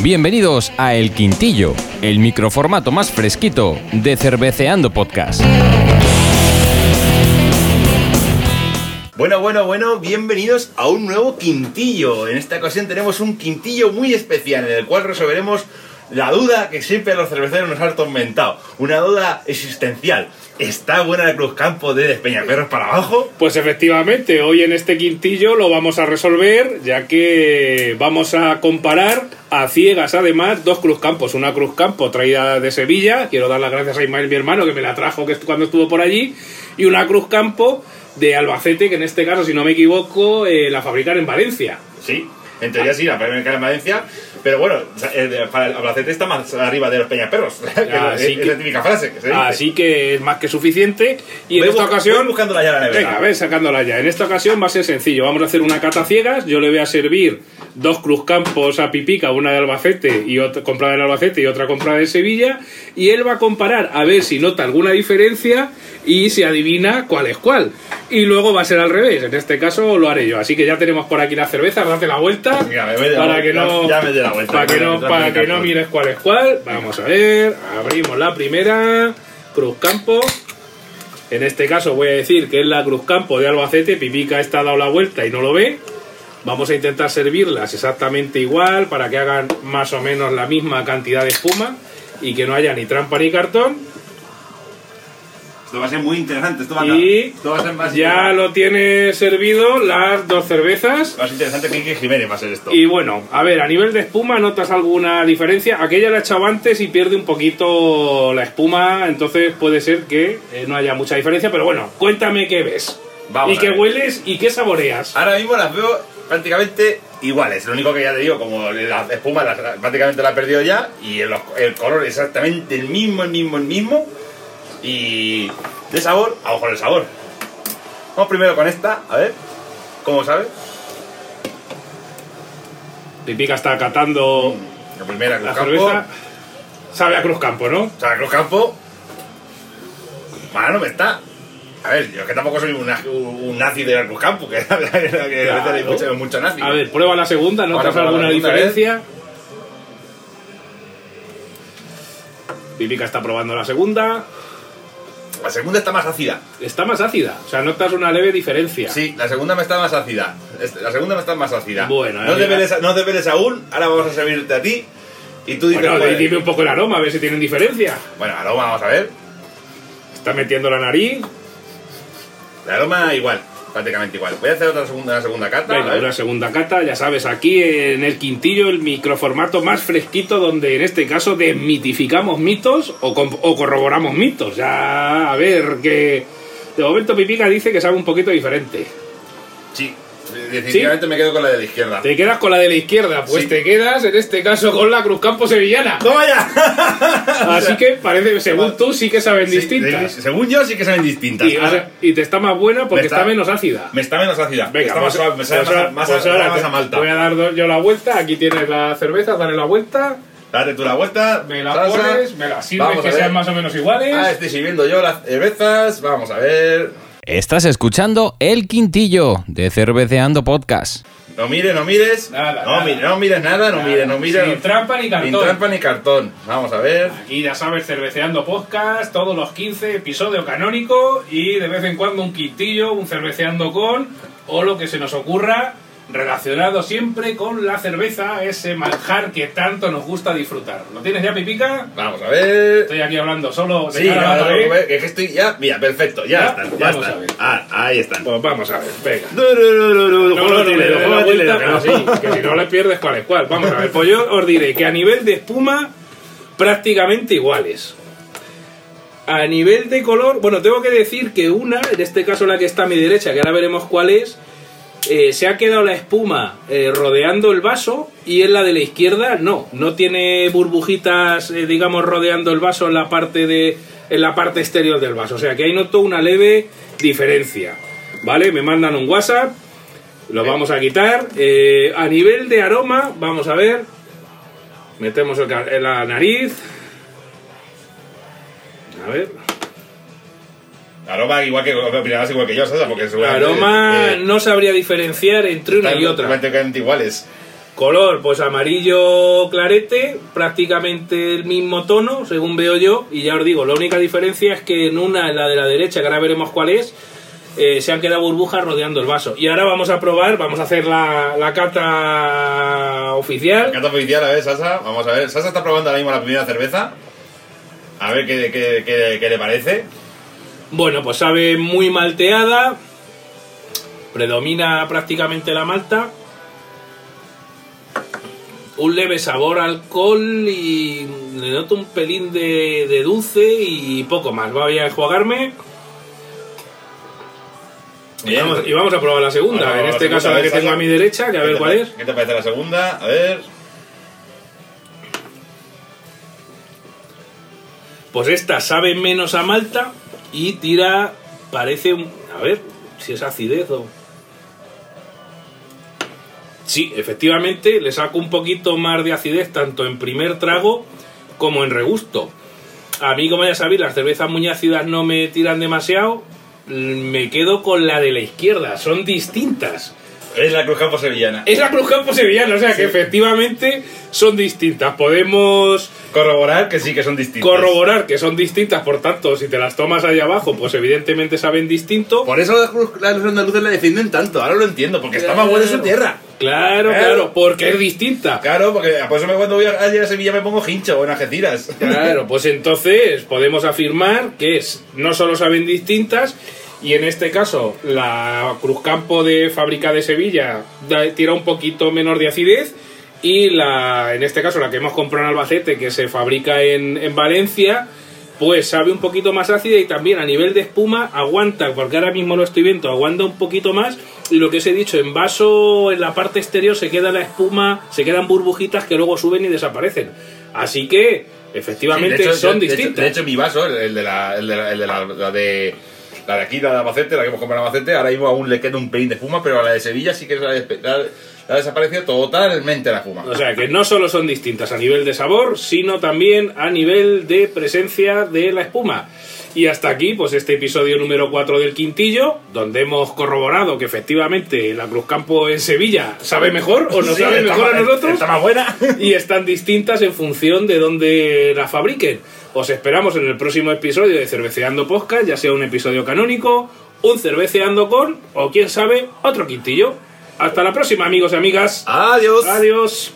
Bienvenidos a El Quintillo, el microformato más fresquito de Cerveceando Podcast. Bueno, bueno, bueno, bienvenidos a un nuevo quintillo. En esta ocasión tenemos un quintillo muy especial en el cual resolveremos la duda que siempre a los cerveceros nos ha atormentado. Una duda existencial. ¿Está buena la Cruz Campo de Despeñaperros para abajo? Pues efectivamente, hoy en este quintillo lo vamos a resolver, ya que vamos a comparar a ciegas además dos Cruzcampos. Una Cruzcampo traída de Sevilla, quiero dar las gracias a Ismael, mi hermano, que me la trajo que cuando estuvo por allí, y una Cruzcampo de Albacete, que en este caso, si no me equivoco, eh, la fabrican en Valencia. Sí, en teoría sí, la fabrican en Valencia. Pero bueno, el, para el Albacete está más arriba de los Peñaperros. Así es que- la típica frase que se dice. Así que es más que suficiente. Y en Voy esta busca- ocasión. en la nevera. Venga, ves sacándola ya. En esta ocasión va a ser sencillo. Vamos a hacer una cata ciegas. Yo le voy a servir dos cruzcampos a Pipica, una de Albacete y otra comprada en Albacete y otra comprada en Sevilla. Y él va a comparar a ver si nota alguna diferencia y si adivina cuál es cuál. Y luego va a ser al revés. En este caso lo haré yo. Así que ya tenemos por aquí la cerveza. Date la vuelta. La para que no, Ya me doy la vuelta. Para que no, para que no mires cuál es cuál. Vamos a ver. Abrimos la primera. Cruzcampo. En este caso voy a decir que es la Cruzcampo de Albacete. Pipica está dado la vuelta y no lo ve. Vamos a intentar servirlas exactamente igual para que hagan más o menos la misma cantidad de espuma y que no haya ni trampa ni cartón. Esto va a ser muy interesante. Esto va a, Y esto va a ser más ya lo tiene servido las dos cervezas. Más interesante que Quique Jiménez va a ser esto. Y bueno, a ver, a nivel de espuma, ¿notas alguna diferencia? Aquella la he echado antes y pierde un poquito la espuma, entonces puede ser que eh, no haya mucha diferencia, pero bueno, cuéntame qué ves. Vamos y qué hueles y qué saboreas. Ahora mismo las veo prácticamente iguales. Lo único que ya te digo, como la espuma la- prácticamente la he perdido ya y el, el color exactamente el mismo, el mismo, el mismo. Y de sabor, a ojo el sabor. Vamos primero con esta, a ver, ¿cómo sabe? Pipica está catando La primera la Cruz Campo. cerveza. Sabe a Cruzcampo, ¿no? O sea, la Cruz Campo. Mala no me está. A ver, yo que tampoco soy un, nazi- un nazi de la Cruz Campo, que, que a veces hay Claro. mucho, mucho nazi. A ver, prueba la segunda, ¿notas prueba la alguna diferencia? Pipica está probando la segunda. La segunda está más ácida. Está más ácida, o sea, notas una leve diferencia. Sí, la segunda me está más ácida. Este, La segunda me está más ácida. Bueno, no, eh, te veres, no aún. Ahora vamos a servirte a ti. Y tú dices. Bueno, pues, dime un poco el aroma, a ver si tienen diferencia. bueno, aroma, vamos a ver. Está metiendo la nariz. El aroma igual, prácticamente igual. Voy a hacer otra segunda, una segunda cata. Venga, una segunda cata, ya sabes, aquí en el quintillo, el microformato más fresquito, donde en este caso desmitificamos mitos o, o corroboramos mitos. Ya, a ver, que de momento Pipica dice que sabe un poquito diferente. Sí, definitivamente me quedo con la de la izquierda. Te quedas con la de la izquierda, pues Sí. te quedas en este caso con la Cruzcampo sevillana. ¡Toma ya! Así que parece, según tú, sí que saben Sí, distintas. de- según yo, sí que saben distintas. Y, o Ahora, sea, y te está más buena porque Me está- está, menos ácida. me está menos ácida. Venga, está pues, más me sabe pues más, más, pues ahora más te- a malta. Voy a dar yo la vuelta. Aquí tienes la cerveza, dale la vuelta. Date tú la vuelta. Me la salsa. pones, me la sirves que sean más o menos iguales. Ah, estoy sirviendo yo las cervezas. Vamos a ver. Estás escuchando El Quintillo de Cerveceando Podcast. No mires, no mires. Nada, no, nada. mires, no mires nada, no mires, no mires. Sin trampa ni cartón. Sin trampa ni cartón. Vamos a ver. Aquí ya sabes, cerveceando podcast, todos los 15, episodio canónico y de vez en cuando un quintillo, un cerveceando con o lo que se nos ocurra relacionado siempre con la cerveza, ese manjar que tanto nos gusta disfrutar. ¿Lo tienes ya, Pipica? Vamos a ver. Estoy aquí hablando solo de Sí, cara ahora pared. lo que- es que estoy ya. Mira, perfecto. Ya, Ya, están, ya vamos a están. ver. Ah, ahí están. Pues vamos a ver, venga. No, no, no, no, no, No, no, no, que si no le pierdes cuál es cuál. Vamos a ver, pues yo os diré que a nivel de espuma, prácticamente iguales. A nivel de color, bueno, tengo que decir que una, en este caso la que está a mi derecha, que ahora veremos cuál es, eh, se ha quedado la espuma eh, rodeando el vaso y en la de la izquierda no, no tiene burbujitas, eh, digamos, rodeando el vaso en la parte de en la parte exterior del vaso. O sea que ahí noto una leve diferencia. ¿Vale? Me mandan un WhatsApp, lo vamos a quitar. A nivel de aroma, vamos a ver. Metemos en la nariz. A ver. Aroma igual que opinarás igual que yo, Sasa, porque seguramente... Aroma eh, no sabría diferenciar entre una y otra. prácticamente iguales. Color, pues amarillo clarete, prácticamente el mismo tono, según veo yo. Y ya os digo, la única diferencia es que en una, en la de la derecha, que ahora veremos cuál es, eh, se han quedado burbujas rodeando el vaso. Y ahora vamos a probar, vamos a hacer la, la cata oficial. Cata oficial, a ver, Sasa, vamos a ver. Sasa está probando ahora mismo la primera cerveza. A ver qué, qué, qué- qué le parece. Bueno, pues sabe muy malteada, predomina prácticamente la malta. Un leve sabor a alcohol y le noto un pelín de, de dulce y poco más. Voy a enjuagarme y vamos, y vamos a probar la segunda. Bueno, en este segunda, caso a la que tengo a mi derecha, que a ¿Qué ver cuál es. ¿Qué te parece la segunda? A ver. Pues esta sabe menos a malta y tira, parece un... A ver, si es acidez o... Sí, efectivamente, le saco un poquito más de acidez tanto en primer trago como en regusto. A mí, como ya sabéis, las cervezas muy ácidas no me tiran demasiado. Me quedo con la de la izquierda, son distintas. Es la Cruz Campo Sevillana. Es la Cruz Campo Sevillana, o sea que efectivamente son distintas. Podemos Corroborar que sí que son distintos. corroborar que son distintas, por tanto, si te las tomas ahí abajo, pues evidentemente saben distinto. Por eso las andaluces la defienden tanto. Ahora lo entiendo, porque está más buena en su tierra. Claro, Claro. claro, porque es distinta. Claro, porque por eso me- cuando voy a, a Sevilla me pongo hincho o en Algeciras. Claro, pues entonces podemos afirmar que es, no solo saben distintas, y en este caso la Cruzcampo de fábrica de Sevilla da- tira un poquito menos de acidez, y la, en este caso la que hemos comprado en Albacete, que se fabrica en, en Valencia, pues sabe un poquito más ácida y también a nivel de espuma aguanta, porque ahora mismo lo estoy viendo, aguanta un poquito más y lo que os he dicho, en vaso, en la parte exterior se queda la espuma, se quedan burbujitas que luego suben y desaparecen. Así que, efectivamente, Sí, de hecho, son de- de hecho- distintas. De hecho, mi vaso, el de la, el de la, el de la, la de la de aquí, la de Albacete, la que hemos comprado en Albacete, ahora mismo aún le queda un pelín de espuma, pero a la de Sevilla sí que despe- la, la ha desaparecido totalmente la espuma. O sea que no solo son distintas a nivel de sabor, sino también a nivel de presencia de la espuma. Y hasta aquí, pues este episodio número 4 del Quintillo, donde hemos corroborado que efectivamente la Cruzcampo en Sevilla sabe mejor o nos Sí, sabe está mejor a nosotros. Está más buena. y están distintas en función de dónde la fabriquen. Os esperamos en el próximo episodio de Cerveceando Podcast, ya sea un episodio canónico, un Cerveceando con, o quién sabe, otro quintillo. Hasta la próxima, amigos y amigas. Adiós. Adiós.